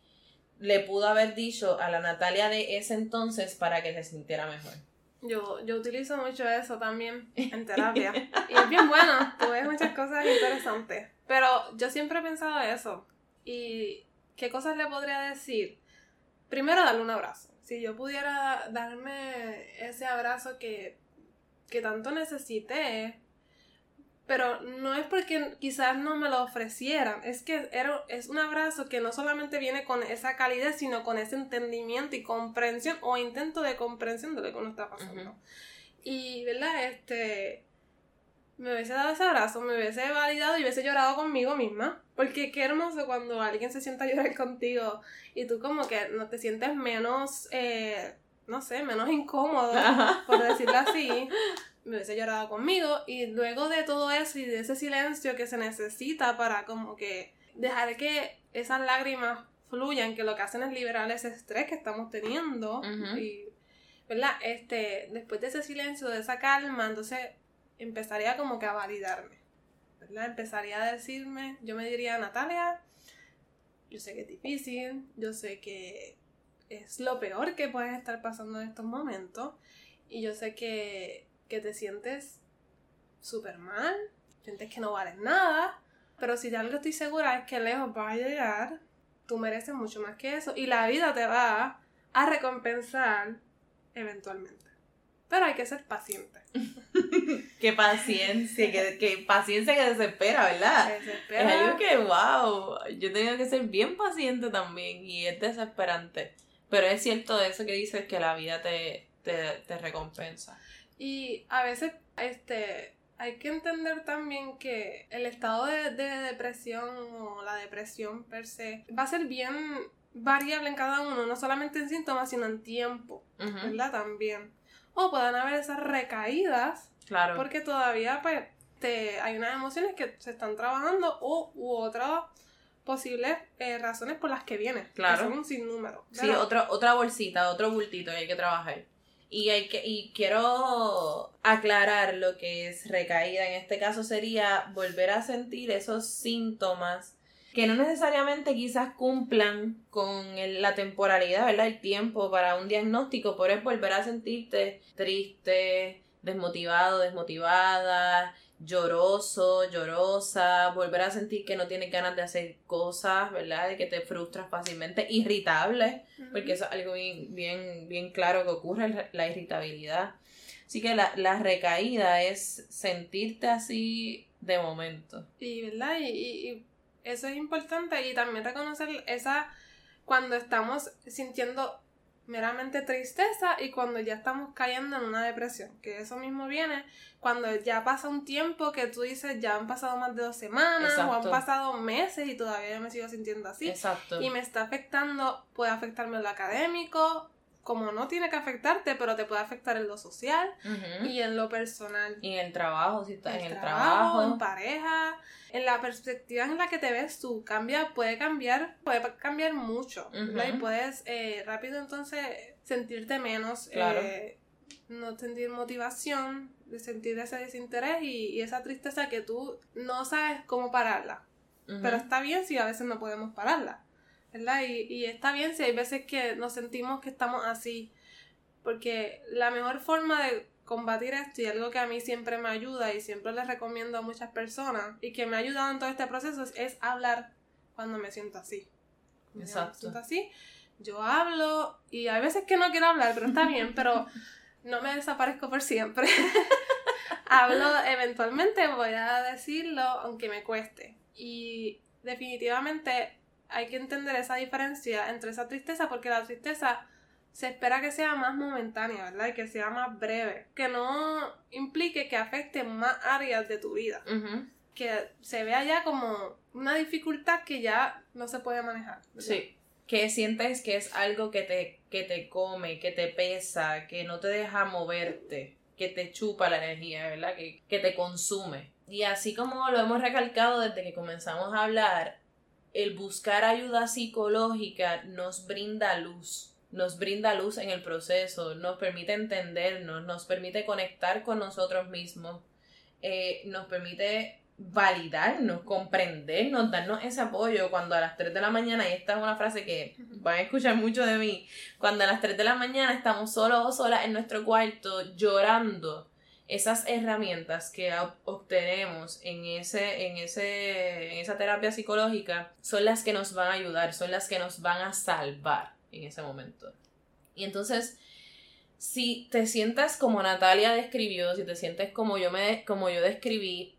le pudo haber dicho a la Natalia de ese entonces para que se sintiera mejor? Yo, yo utilizo mucho eso también en terapia. *laughs* y es bien bueno, tú ves muchas cosas interesantes. Pero yo siempre he pensado eso. ¿Y qué cosas le podría decir? Primero, darle un abrazo. Si yo pudiera darme ese abrazo que, que tanto necesité, pero no es porque quizás no me lo ofrecieran, es que era, es un abrazo que no solamente viene con esa calidez, sino con ese entendimiento y comprensión o intento de comprensión de lo que uno está pasando. Y, ¿verdad? Este, me hubiese dado ese abrazo, me hubiese validado y hubiese llorado conmigo misma. Porque qué hermoso cuando alguien se sienta a llorar *laughs* contigo y tú como que no te sientes menos, eh, no sé, menos incómodo, por decirlo así. Me hubiese llorado conmigo y luego de todo eso y de ese silencio que se necesita para como que dejar que esas lágrimas fluyan, que lo que hacen es liberar ese estrés que estamos teniendo y, ¿verdad? Este, después de ese silencio, de esa calma, entonces empezaría como que a validarme, ¿verdad? Empezaría a decirme, yo me diría, Natalia, yo sé que es difícil, yo sé que es lo peor que puedes estar pasando en estos momentos y yo sé que, que te sientes súper mal, sientes que no vales nada, pero si de algo estoy segura es que lejos vas a llegar, tú mereces mucho más que eso y la vida te va a recompensar eventualmente. Pero hay que ser paciente. *laughs* qué paciencia, qué, paciencia que desespera, ¿verdad? Desespera. Es algo que, wow, yo he tenido que ser bien paciente también y es desesperante. Pero es cierto eso que dices que la vida te, te, recompensa. Y a veces, este, hay que entender también que el estado de, depresión o la depresión per se va a ser bien variable en cada uno, no solamente en síntomas, sino en tiempo, ¿verdad? También o puedan haber esas recaídas. Claro. Porque todavía, pues, te, hay unas emociones que se están trabajando o u otras posibles eh, razones por las que vienen. Claro. Que son un sinnúmero. Sí, otra, otra bolsita, otro bultito que hay que trabajar. Y, hay que, y quiero aclarar lo que es recaída. En este caso sería volver a sentir esos síntomas que no necesariamente quizás cumplan con la temporalidad, ¿verdad? El tiempo para un diagnóstico, pero es volver a sentirte triste, desmotivado, desmotivada, lloroso, llorosa, volver a sentir que no tienes ganas de hacer cosas, ¿verdad? De que te frustras fácilmente, irritable, porque eso es algo bien, bien, bien claro que ocurre, la irritabilidad. Así que la, la recaída es sentirte así de momento. Y, ¿verdad? Y, y, eso es importante y también reconocer esa cuando estamos sintiendo meramente tristeza y cuando ya estamos cayendo en una depresión, que eso mismo viene cuando ya pasa un tiempo que tú dices ya han pasado más de dos semanas o han pasado meses y todavía me sigo sintiendo así Exacto. y me está afectando, puede afectarme en lo académico, como no tiene que afectarte, pero te puede afectar en lo social y en lo personal. Y en el trabajo, si estás en el trabajo, en pareja, en la perspectiva en la que te ves tú, cambia, puede cambiar, puede cambiar mucho, Y puedes eh, rápido entonces sentirte menos, eh, no sentir motivación, de sentir ese desinterés y, esa tristeza que tú no sabes cómo pararla. Pero está bien si a veces no podemos pararla. ¿verdad? Y, y está bien si hay veces que nos sentimos que estamos así, porque la mejor forma de combatir esto y algo que a mí siempre me ayuda y siempre les recomiendo a muchas personas y que me ha ayudado en todo este proceso es, hablar cuando me siento así. Exacto. Me siento así, yo hablo y hay veces que no quiero hablar, pero está bien, pero *laughs* no me desaparezco por siempre. *laughs* Hablo eventualmente, voy a decirlo, aunque me cueste. Y definitivamente hay que entender esa diferencia entre esa tristeza, porque la tristeza se espera que sea más momentánea, ¿verdad? Y que sea más breve, que no implique que afecte más áreas de tu vida, que se vea ya como una dificultad que ya no se puede manejar. Sí, que sientes que es algo que te, que te come, que te pesa, que no te deja moverte, que te chupa la energía, ¿verdad? Que, que te consume. Y así como lo hemos recalcado desde que comenzamos a hablar, el buscar ayuda psicológica nos brinda luz, nos brinda luz en el proceso, nos permite entendernos, nos permite conectar con nosotros mismos, eh, nos permite validarnos, comprendernos, darnos ese apoyo cuando a las 3 de la mañana, y esta es una frase que van a escuchar mucho de mí, cuando a las 3 de la mañana estamos solos o solas en nuestro cuarto llorando esas herramientas que obtenemos en, ese, en, ese, en esa terapia psicológica son las que nos van a ayudar, son las que nos van a salvar en ese momento. Y entonces, si te sientas como Natalia describió, si te sientes como yo, me, como yo describí,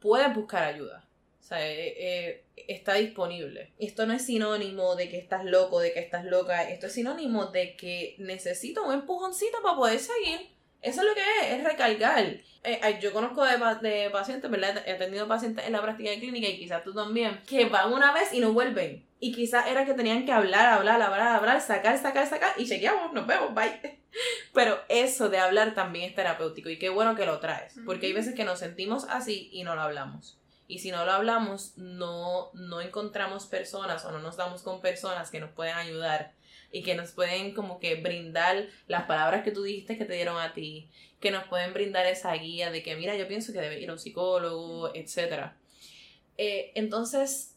puedes buscar ayuda. O sea, eh, eh, está disponible. Esto no es sinónimo de que estás loco, de que estás loca. Esto es sinónimo de que necesito un empujoncito para poder seguir eso es lo que es, es recargar. Eh, yo conozco de, de, pacientes, ¿verdad? He tenido pacientes en la práctica de clínica y quizás tú también, que van una vez y no vuelven. Y quizás era que tenían que hablar, hablar, hablar, hablar, sacar, sacar, sacar y chequeamos, nos vemos, bye. *laughs* Pero eso de hablar también es terapéutico y qué bueno que lo traes, porque hay veces que nos sentimos así y no lo hablamos. Y si no lo hablamos, no, no encontramos personas o no nos damos con personas que nos pueden ayudar y que nos pueden como que brindar las palabras que tú dijiste que te dieron a ti, que nos pueden brindar esa guía de que mira, yo pienso que debe ir a un psicólogo, etc. Eh, entonces,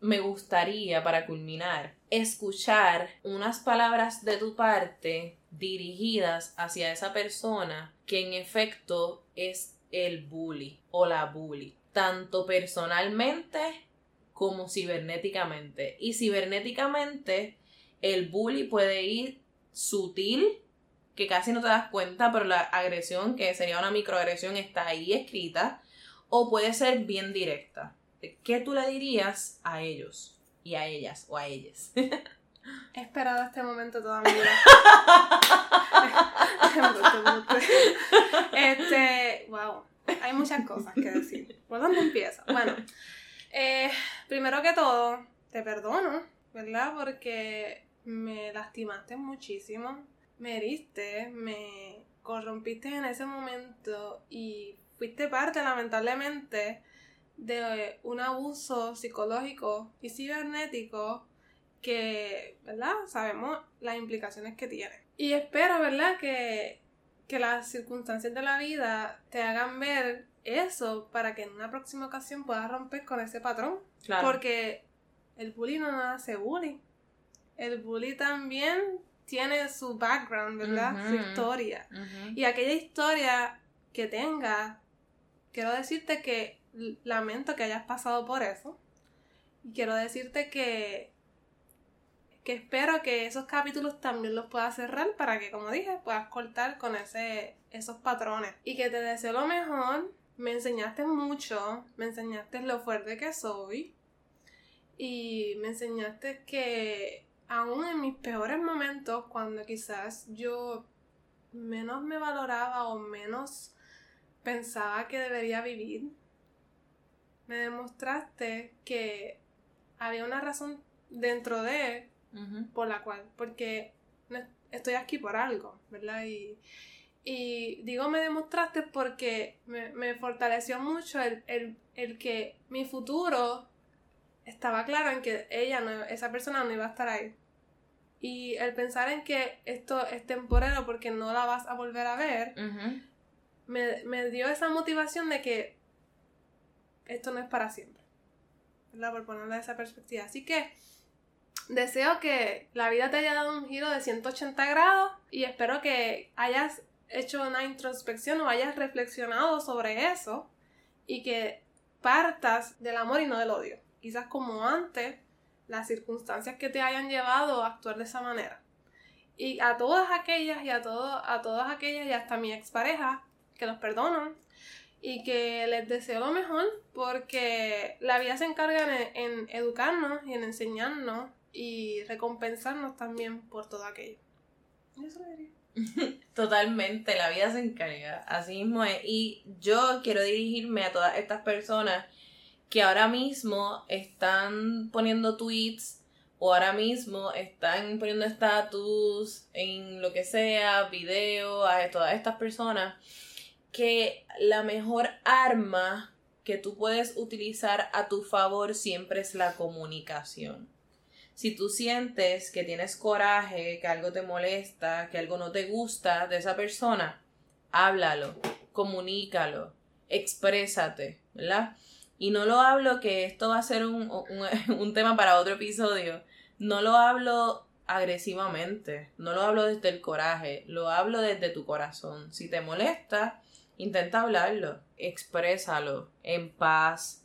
me gustaría, para culminar, escuchar unas palabras de tu parte dirigidas hacia esa persona que en efecto es el bully o la bully, tanto personalmente como cibernéticamente. Y cibernéticamente el bully puede ir sutil, que casi no te das cuenta, pero la agresión, que sería una microagresión, está ahí escrita, o puede ser bien directa. ¿Qué tú le dirías a ellos y a ellas o a ellas? He esperado este momento toda mi vida. *laughs* este, wow, hay muchas cosas que decir. ¿Por dónde empieza? Bueno, eh, primero que todo, te perdono, ¿verdad? Porque me lastimaste muchísimo, me heriste, me corrompiste en ese momento y fuiste parte, lamentablemente, de un abuso psicológico y cibernético que, ¿verdad? Sabemos las implicaciones que tiene. Y espero, ¿verdad? Que, que las circunstancias de la vida te hagan ver eso para que en una próxima ocasión puedas romper con ese patrón. Porque el bully no hace bully. El bully también tiene su background, ¿verdad? Su historia. Y aquella historia que tenga, quiero decirte que lamento que hayas pasado por eso. Y quiero decirte que que espero que esos capítulos también los puedas cerrar para que, como dije, puedas cortar con ese, esos patrones. Y que te deseo lo mejor. Me enseñaste mucho, me enseñaste lo fuerte que soy y me enseñaste que aún en mis peores momentos, cuando quizás yo menos me valoraba o menos pensaba que debería vivir, me demostraste que había una razón dentro de por la cual, porque estoy aquí por algo, ¿verdad? Y, y digo me demostraste porque me, fortaleció mucho el, el, que mi futuro estaba claro en que ella, no, esa persona no iba a estar ahí. Y el pensar en que esto es temporero porque no la vas a volver a ver, me, me, dio esa motivación de que esto no es para siempre. ¿Verdad? Por ponerlo de esa perspectiva. Así que deseo que la vida te haya dado un giro de 180 grados y espero que hayas hecho una introspección o hayas reflexionado sobre eso y que partas del amor y no del odio. Quizás como antes, las circunstancias que te hayan llevado a actuar de esa manera. Y a todas aquellas y a, todo, a todas aquellas y hasta mi expareja que los perdonan y que les deseo lo mejor porque la vida se encarga en educarnos y en enseñarnos y recompensarnos también por todo aquello. Eso diría. *laughs* Totalmente, la vida se encarga, así mismo es. Y yo quiero dirigirme a todas estas personas que ahora mismo están poniendo tweets o ahora mismo están poniendo status en lo que sea, video, a todas estas personas, que la mejor arma que tú puedes utilizar a tu favor siempre es la comunicación. Si tú sientes que tienes coraje, que algo te molesta, que algo no te gusta de esa persona, háblalo, comunícalo, exprésate, ¿verdad? Y no lo hablo que esto va a ser un, *laughs* un, tema para otro episodio. No lo hablo agresivamente, no lo hablo desde el coraje, lo hablo desde tu corazón. Si te molesta, intenta hablarlo, exprésalo en paz,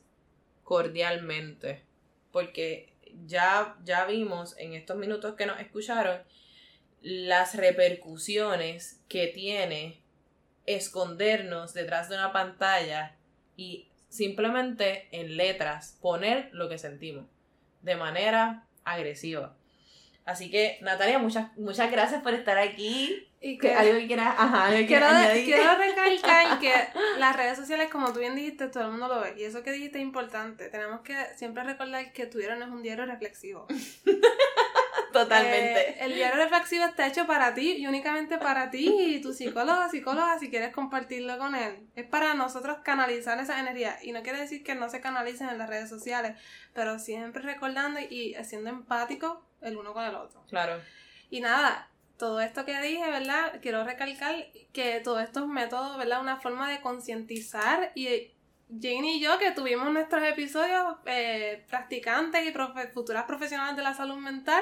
cordialmente, porque ya, ya vimos en estos minutos que nos escucharon las repercusiones que tiene escondernos detrás de una pantalla y simplemente en letras poner lo que sentimos de manera agresiva. Así que, Natalia, muchas, muchas gracias por estar aquí. Y que, algo que quieras, ajá, quiero, quiero *laughs* recalcar que las redes sociales, como tú bien dijiste, todo el mundo lo ve. Y eso que dijiste es importante. Tenemos que siempre recordar que tu diario no es un diario reflexivo. *laughs* Totalmente. Eh, el diario reflexivo está hecho para ti y únicamente para ti y tu psicólogo psicóloga si quieres compartirlo con él. Es para nosotros canalizar esa energía. Y no quiere decir que no se canalicen en las redes sociales, pero siempre recordando y siendo empático el uno con el otro. Claro. Y nada, todo esto que dije, ¿verdad? Quiero recalcar que todos estos métodos, ¿verdad? Una forma de concientizar y Jane y yo que tuvimos nuestros episodios eh, practicantes y futuras profesionales de la salud mental,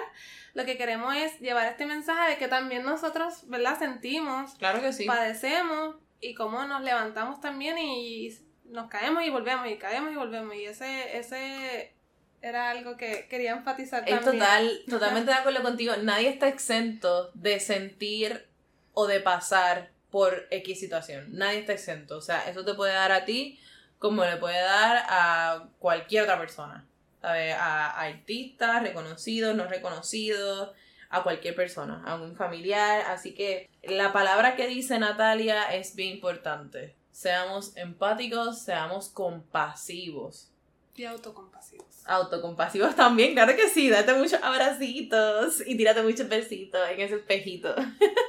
lo que queremos es llevar este mensaje de que también nosotros, ¿verdad? Sentimos, claro que sí. padecemos y cómo nos levantamos también y nos caemos y volvemos y caemos y volvemos y ese, ese era algo que quería enfatizar es total, totalmente de acuerdo contigo. Nadie está exento de sentir o de pasar por X situación. Nadie está exento. O sea, eso te puede dar a ti como le puede dar a cualquier otra persona. ¿Sabes? A, artistas reconocidos, no reconocidos, a cualquier persona, a un familiar. Así que la palabra que dice Natalia es bien importante. Seamos empáticos, seamos compasivos. Y autocompasivos. Autocompasivos *laughs* también, claro que sí. Date muchos abracitos y tírate muchos besitos en ese espejito.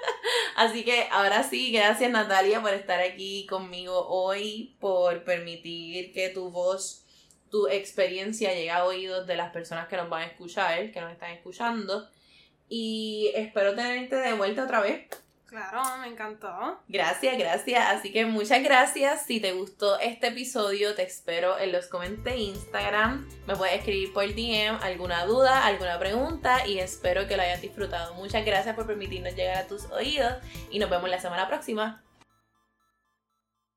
*laughs* Así que ahora sí, gracias Natalia por estar aquí conmigo hoy, por permitir que tu voz, tu experiencia llegue a oídos de las personas que nos van a escuchar, que nos están escuchando. Y espero tenerte de vuelta otra vez Claro, me encantó. Gracias, gracias. Así que muchas gracias. Si te gustó este episodio, te espero en los comentarios de Instagram. Me puedes escribir por DM alguna duda, alguna pregunta y espero que lo hayas disfrutado. Muchas gracias por permitirnos llegar a tus oídos y nos vemos la semana próxima.